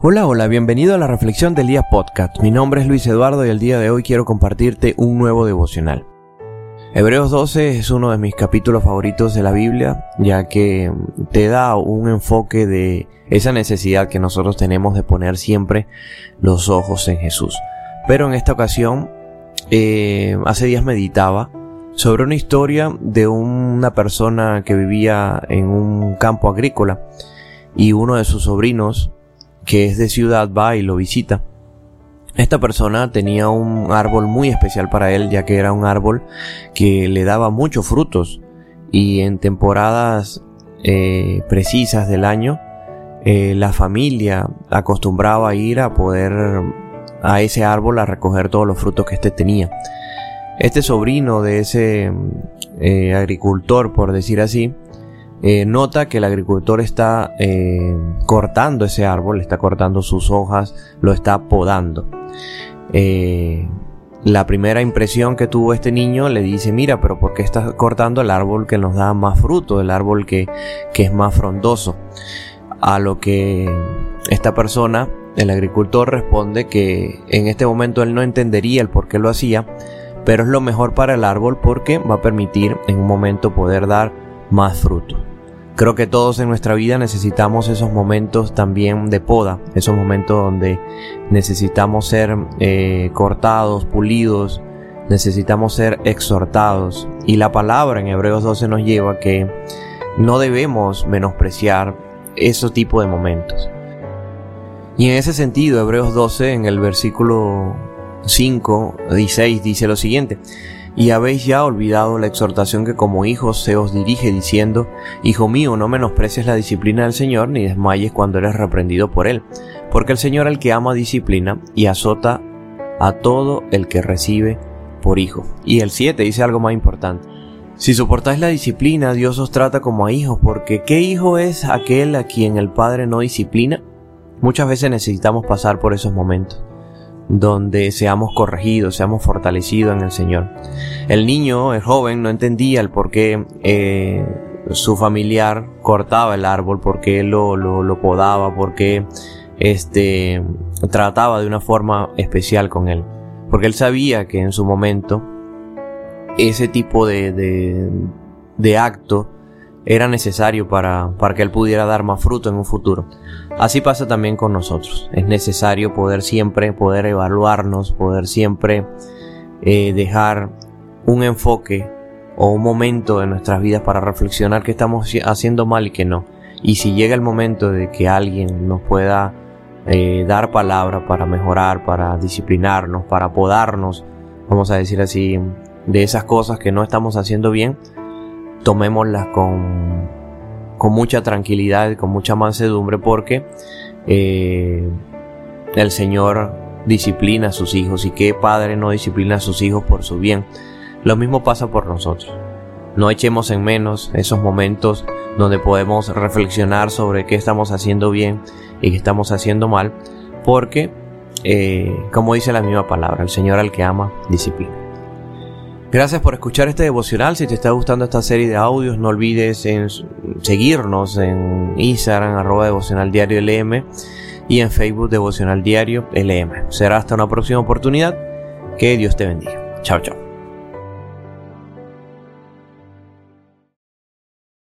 Hola, hola, bienvenido a la Reflexión del Día Podcast. Mi nombre es Luis Eduardo y el día de hoy quiero compartirte un nuevo devocional. Hebreos 12 es uno de mis capítulos favoritos de la Biblia, ya que te da un enfoque de esa necesidad que nosotros tenemos de poner siempre los ojos en Jesús. Pero en esta ocasión, eh, hace días meditaba sobre una historia de una persona que vivía en un campo agrícola y uno de sus sobrinos que es de ciudad va y lo visita. Esta persona tenía un árbol muy especial para él, ya que era un árbol que le daba muchos frutos y en temporadas eh, precisas del año eh, la familia acostumbraba a ir a poder a ese árbol a recoger todos los frutos que éste tenía. Este sobrino de ese eh, agricultor, por decir así, eh, nota que el agricultor está eh, cortando ese árbol, está cortando sus hojas, lo está podando. Eh, la primera impresión que tuvo este niño le dice, mira, pero ¿por qué estás cortando el árbol que nos da más fruto, el árbol que, que es más frondoso? A lo que esta persona, el agricultor, responde que en este momento él no entendería el por qué lo hacía, pero es lo mejor para el árbol porque va a permitir en un momento poder dar más fruto. Creo que todos en nuestra vida necesitamos esos momentos también de poda, esos momentos donde necesitamos ser eh, cortados, pulidos, necesitamos ser exhortados. Y la palabra en Hebreos 12 nos lleva a que no debemos menospreciar ese tipo de momentos. Y en ese sentido, Hebreos 12 en el versículo 5 y 6 dice lo siguiente, y habéis ya olvidado la exhortación que como hijos se os dirige diciendo, Hijo mío, no menosprecies la disciplina del Señor ni desmayes cuando eres reprendido por Él, porque el Señor al que ama disciplina y azota a todo el que recibe por hijo. Y el 7 dice algo más importante. Si soportáis la disciplina, Dios os trata como a hijos, porque ¿qué hijo es aquel a quien el Padre no disciplina? Muchas veces necesitamos pasar por esos momentos donde seamos corregidos, seamos fortalecidos en el Señor. El niño, el joven, no entendía el por qué eh, su familiar cortaba el árbol, por qué lo, lo, podaba, por qué este, trataba de una forma especial con él. Porque él sabía que en su momento ese tipo de, de, de acto era necesario para, para que Él pudiera dar más fruto en un futuro. Así pasa también con nosotros. Es necesario poder siempre, poder evaluarnos, poder siempre eh, dejar un enfoque o un momento de nuestras vidas para reflexionar qué estamos haciendo mal y qué no. Y si llega el momento de que alguien nos pueda eh, dar palabra para mejorar, para disciplinarnos, para podarnos, vamos a decir así, de esas cosas que no estamos haciendo bien, tomémoslas con, con mucha tranquilidad, con mucha mansedumbre, porque eh, el Señor disciplina a sus hijos y qué padre no disciplina a sus hijos por su bien. Lo mismo pasa por nosotros. No echemos en menos esos momentos donde podemos reflexionar sobre qué estamos haciendo bien y qué estamos haciendo mal, porque, eh, como dice la misma palabra, el Señor al que ama, disciplina. Gracias por escuchar este devocional. Si te está gustando esta serie de audios, no olvides seguirnos en Instagram, arroba devocional diario LM y en Facebook devocional diario LM. Será hasta una próxima oportunidad. Que Dios te bendiga. Chao, chao.